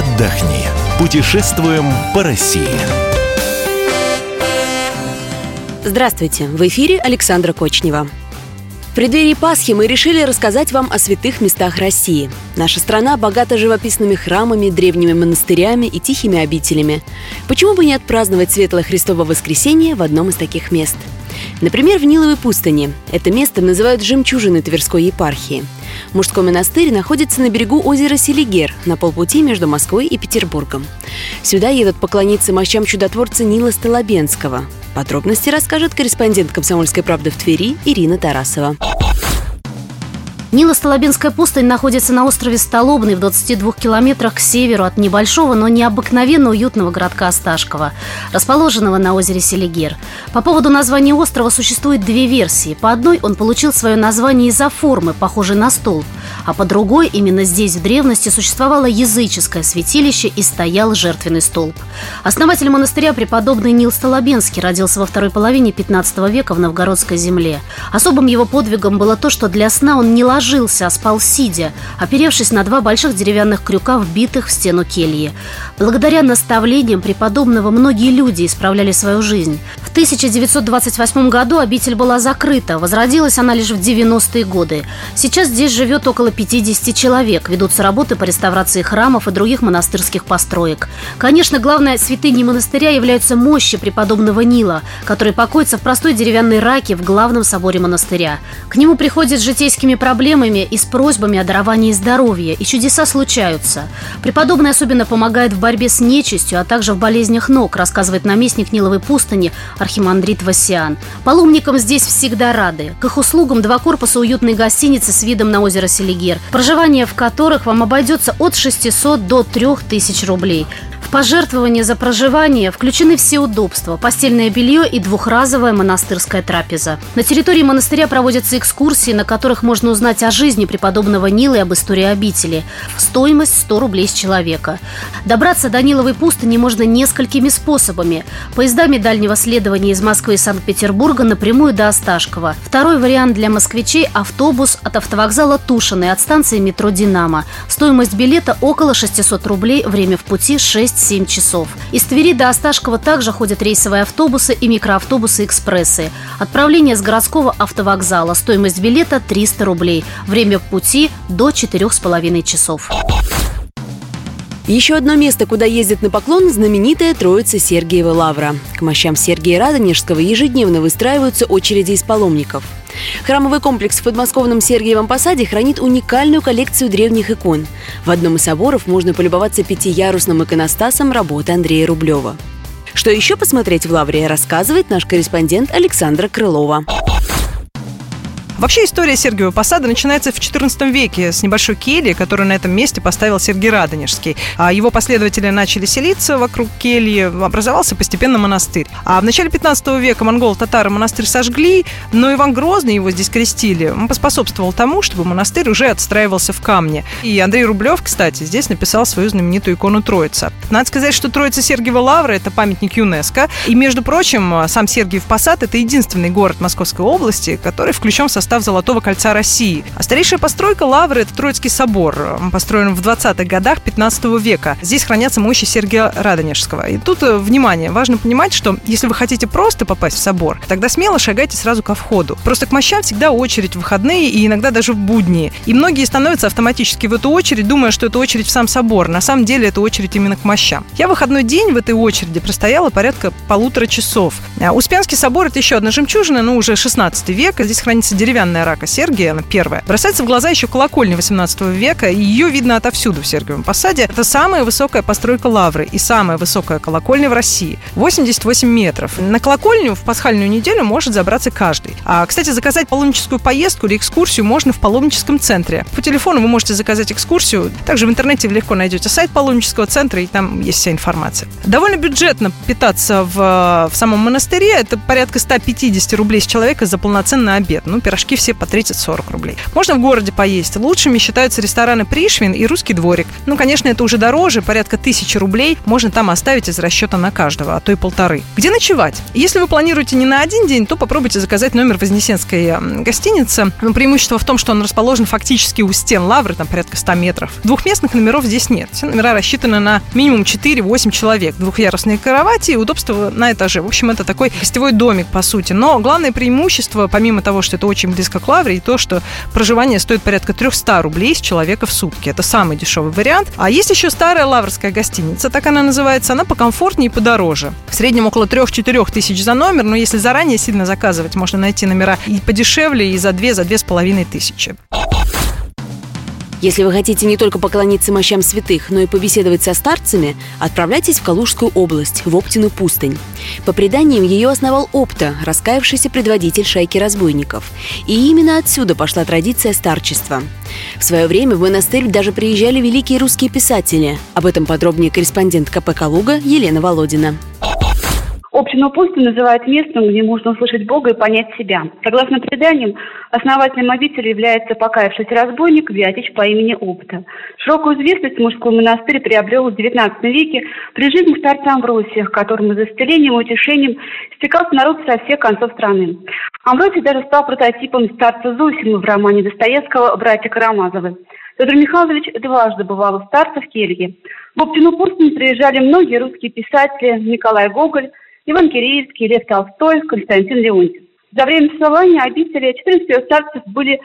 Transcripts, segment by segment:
отдохни. Путешествуем по России. Здравствуйте! В эфире Александра Кочнева. В преддверии Пасхи мы решили рассказать вам о святых местах России. Наша страна богата живописными храмами, древними монастырями и тихими обителями. Почему бы не отпраздновать Светлое Христово воскресенье в одном из таких мест? Например, в Ниловой пустыне. Это место называют жемчужиной Тверской епархии. Мужской монастырь находится на берегу озера Селигер, на полпути между Москвой и Петербургом. Сюда едут поклониться мощам чудотворца Нила Столобенского. Подробности расскажет корреспондент «Комсомольской правды» в Твери Ирина Тарасова. Нило-Столобинская пустынь находится на острове Столобный в 22 километрах к северу от небольшого, но необыкновенно уютного городка Осташкова, расположенного на озере Селигер. По поводу названия острова существует две версии. По одной он получил свое название из-за формы, похожей на столб, а по другой именно здесь в древности существовало языческое святилище и стоял жертвенный столб. Основатель монастыря преподобный Нил Столобенский родился во второй половине 15 века в Новгородской земле. Особым его подвигом было то, что для сна он не ложился ложился, спал сидя, оперевшись на два больших деревянных крюка, вбитых в стену кельи. Благодаря наставлениям преподобного многие люди исправляли свою жизнь. В 1928 году обитель была закрыта, возродилась она лишь в 90-е годы. Сейчас здесь живет около 50 человек, ведутся работы по реставрации храмов и других монастырских построек. Конечно, главной святыней монастыря являются мощи преподобного Нила, который покоится в простой деревянной раке в главном соборе монастыря. К нему приходят с житейскими проблемами проблемами и с просьбами о даровании здоровья, и чудеса случаются. Преподобный особенно помогает в борьбе с нечистью, а также в болезнях ног, рассказывает наместник Ниловой пустыни архимандрит Васиан. Паломникам здесь всегда рады. К их услугам два корпуса уютной гостиницы с видом на озеро Селигер, проживание в которых вам обойдется от 600 до 3000 рублей пожертвования за проживание включены все удобства, постельное белье и двухразовая монастырская трапеза. На территории монастыря проводятся экскурсии, на которых можно узнать о жизни преподобного Нила и об истории обители. Стоимость 100 рублей с человека. Добраться до Ниловой пустыни можно несколькими способами. Поездами дальнего следования из Москвы и Санкт-Петербурга напрямую до Осташкова. Второй вариант для москвичей – автобус от автовокзала Тушиной от станции метро «Динамо». Стоимость билета около 600 рублей, время в пути 6 7 часов. Из Твери до Осташкова также ходят рейсовые автобусы и микроавтобусы «Экспрессы». Отправление с городского автовокзала. Стоимость билета 300 рублей. Время пути до 4,5 часов. Еще одно место, куда ездят на поклон – знаменитая Троица Сергиева Лавра. К мощам Сергия Радонежского ежедневно выстраиваются очереди из паломников. Храмовый комплекс в подмосковном Сергиевом Посаде хранит уникальную коллекцию древних икон. В одном из соборов можно полюбоваться пятиярусным иконостасом работы Андрея Рублева. Что еще посмотреть в Лавре, рассказывает наш корреспондент Александра Крылова. Вообще история Сергиева Посада начинается в XIV веке с небольшой кельи, которую на этом месте поставил Сергий Радонежский. А его последователи начали селиться вокруг кельи, образовался постепенно монастырь. А в начале 15 века монголо-татары монастырь сожгли, но Иван Грозный его здесь крестили. Он поспособствовал тому, чтобы монастырь уже отстраивался в камне. И Андрей Рублев, кстати, здесь написал свою знаменитую икону Троица. Надо сказать, что Троица Сергиева Лавра – это памятник ЮНЕСКО. И, между прочим, сам Сергиев Посад – это единственный город Московской области, который включен в состав состав Золотого кольца России. А старейшая постройка Лавры – это Троицкий собор. Построен в 20-х годах 15 века. Здесь хранятся мощи Сергия Радонежского. И тут, э, внимание, важно понимать, что если вы хотите просто попасть в собор, тогда смело шагайте сразу ко входу. Просто к мощам всегда очередь в выходные и иногда даже в будни. И многие становятся автоматически в эту очередь, думая, что это очередь в сам собор. На самом деле это очередь именно к мощам. Я в выходной день в этой очереди простояла порядка полутора часов. А Успенский собор – это еще одна жемчужина, ну, уже 16 век. Здесь хранится деревянная деревянная рака Сергия, она первая, бросается в глаза еще колокольня 18 века, ее видно отовсюду в Сергиевом посаде. Это самая высокая постройка лавры и самая высокая колокольня в России. 88 метров. На колокольню в пасхальную неделю может забраться каждый. А, кстати, заказать паломническую поездку или экскурсию можно в паломническом центре. По телефону вы можете заказать экскурсию. Также в интернете вы легко найдете сайт паломнического центра, и там есть вся информация. Довольно бюджетно питаться в, в самом монастыре. Это порядка 150 рублей с человека за полноценный обед. Ну, пирожки кружки все по 30-40 рублей. Можно в городе поесть. Лучшими считаются рестораны Пришвин и Русский дворик. Ну, конечно, это уже дороже, порядка тысячи рублей можно там оставить из расчета на каждого, а то и полторы. Где ночевать? Если вы планируете не на один день, то попробуйте заказать номер Вознесенской гостинице. Но преимущество в том, что он расположен фактически у стен Лавры, там порядка 100 метров. Двухместных номеров здесь нет. Все номера рассчитаны на минимум 4-8 человек. Двухъярусные кровати и удобство на этаже. В общем, это такой гостевой домик, по сути. Но главное преимущество, помимо того, что это очень близко к и то, что проживание стоит порядка 300 рублей с человека в сутки. Это самый дешевый вариант. А есть еще старая лаврская гостиница, так она называется. Она покомфортнее и подороже. В среднем около 3-4 тысяч за номер, но если заранее сильно заказывать, можно найти номера и подешевле, и за 2, за 2,5 тысячи. Если вы хотите не только поклониться мощам святых, но и побеседовать со старцами, отправляйтесь в Калужскую область, в Оптину пустынь. По преданиям, ее основал Опта, раскаявшийся предводитель шайки разбойников. И именно отсюда пошла традиция старчества. В свое время в монастырь даже приезжали великие русские писатели. Об этом подробнее корреспондент КП «Калуга» Елена Володина. Общину пустынь называют местом, где можно услышать Бога и понять себя. Согласно преданиям, основателем обители является покаявшийся разбойник Вятич по имени Опта. Широкую известность мужской монастырь приобрел в XIX веке при жизни старца Амвросия, к которому за исцелением и утешением стекался народ со всех концов страны. Амвросий даже стал прототипом старца Зосимы в романе Достоевского «Братья Карамазовы». Петр Михайлович дважды бывал у старца в келье. В Оптину пустыню приезжали многие русские писатели Николай Гоголь, Иван Киреевский, Лев Толстой, Константин Леонтьев. За время существования обители 14 старцев были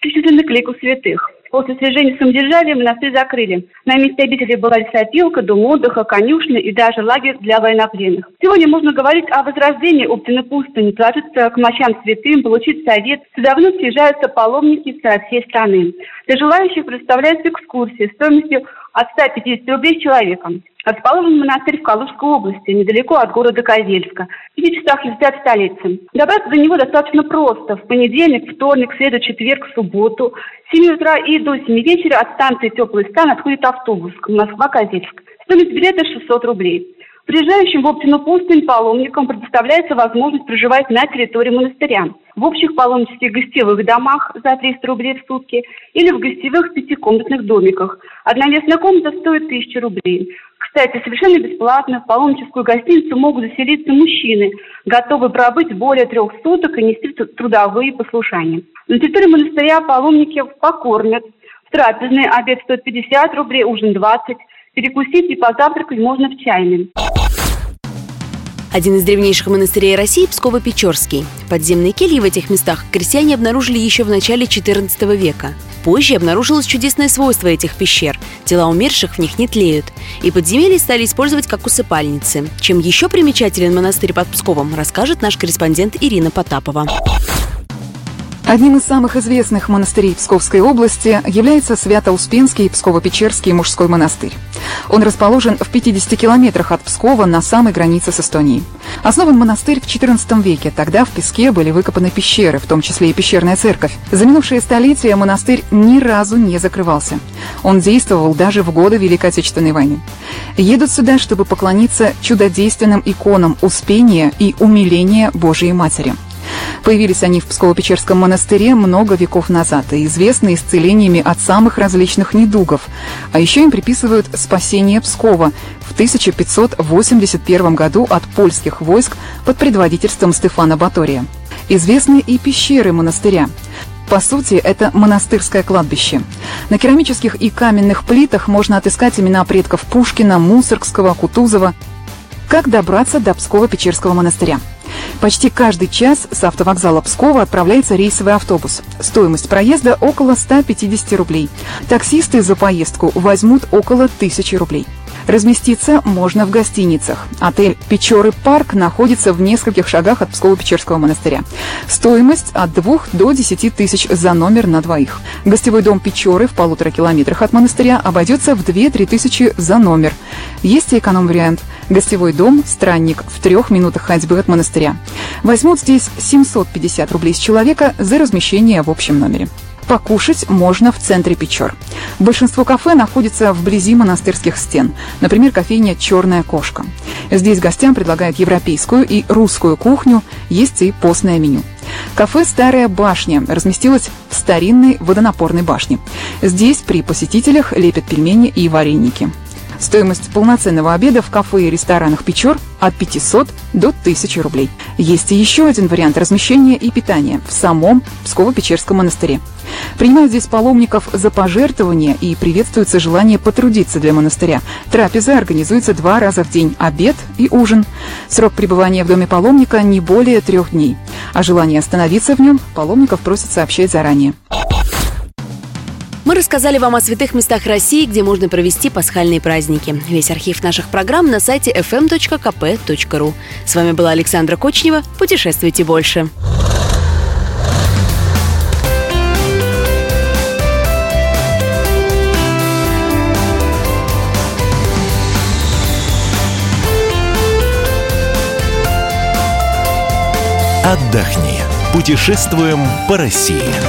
причислены к лику святых. После свержения самодержавия монастырь закрыли. На месте обители была лесопилка, дом отдыха, конюшня и даже лагерь для военнопленных. Сегодня можно говорить о возрождении Оптины пустыни, положиться к мощам святым, получить совет. Сюда вновь съезжаются паломники со всей страны. Для желающих представляются экскурсии стоимостью от 150 рублей с человеком. Расположен монастырь в Калужской области, недалеко от города Козельска, в пяти часах езды от столицы. Добраться до него достаточно просто. В понедельник, вторник, среду, четверг, субботу, с 7 утра и до 7 вечера от станции «Теплый стан» отходит автобус Москва-Козельск. Стоимость билета 600 рублей. Приезжающим в Оптину пустынь паломникам предоставляется возможность проживать на территории монастыря в общих паломнических гостевых домах за 300 рублей в сутки или в гостевых пятикомнатных домиках. Одновесная комната стоит 1000 рублей. Кстати, совершенно бесплатно в паломническую гостиницу могут заселиться мужчины, готовые пробыть более трех суток и нести трудовые послушания. На территории монастыря паломники покормят. В трапезный обед стоит 50 рублей, ужин 20. Перекусить и позавтракать можно в чайной. Один из древнейших монастырей России – Псково-Печорский. Подземные кельи в этих местах крестьяне обнаружили еще в начале XIV века. Позже обнаружилось чудесное свойство этих пещер – тела умерших в них не тлеют. И подземелья стали использовать как усыпальницы. Чем еще примечателен монастырь под Псковом, расскажет наш корреспондент Ирина Потапова. Одним из самых известных монастырей Псковской области является Свято-Успенский Псково-Печерский мужской монастырь. Он расположен в 50 километрах от Пскова на самой границе с Эстонией. Основан монастырь в XIV веке. Тогда в песке были выкопаны пещеры, в том числе и пещерная церковь. За минувшие столетия монастырь ни разу не закрывался. Он действовал даже в годы Великой Отечественной войны. Едут сюда, чтобы поклониться чудодейственным иконам Успения и умиления Божией Матери – Появились они в Псково-Печерском монастыре много веков назад и известны исцелениями от самых различных недугов. А еще им приписывают спасение Пскова в 1581 году от польских войск под предводительством Стефана Батория. Известны и пещеры монастыря. По сути, это монастырское кладбище. На керамических и каменных плитах можно отыскать имена предков Пушкина, Мусоргского, Кутузова. Как добраться до Псково-Печерского монастыря? Почти каждый час с автовокзала Пскова отправляется рейсовый автобус. Стоимость проезда около 150 рублей. Таксисты за поездку возьмут около 1000 рублей. Разместиться можно в гостиницах. Отель «Печоры Парк» находится в нескольких шагах от Псково-Печерского монастыря. Стоимость от 2 до 10 тысяч за номер на двоих. Гостевой дом «Печоры» в полутора километрах от монастыря обойдется в 2-3 тысячи за номер. Есть и эконом-вариант. Гостевой дом «Странник» в трех минутах ходьбы от монастыря. Возьмут здесь 750 рублей с человека за размещение в общем номере. Покушать можно в центре Печор. Большинство кафе находится вблизи монастырских стен. Например, кофейня «Черная кошка». Здесь гостям предлагают европейскую и русскую кухню, есть и постное меню. Кафе «Старая башня» разместилось в старинной водонапорной башне. Здесь при посетителях лепят пельмени и вареники. Стоимость полноценного обеда в кафе и ресторанах Печор от 500 до 1000 рублей. Есть и еще один вариант размещения и питания в самом Псково-Печерском монастыре. Принимают здесь паломников за пожертвования и приветствуется желание потрудиться для монастыря. Трапеза организуется два раза в день – обед и ужин. Срок пребывания в доме паломника не более трех дней. А желание остановиться в нем паломников просят сообщать заранее. Мы рассказали вам о святых местах России, где можно провести пасхальные праздники. Весь архив наших программ на сайте fm.kp.ru. С вами была Александра Кочнева. Путешествуйте больше. Отдохни. Путешествуем по России.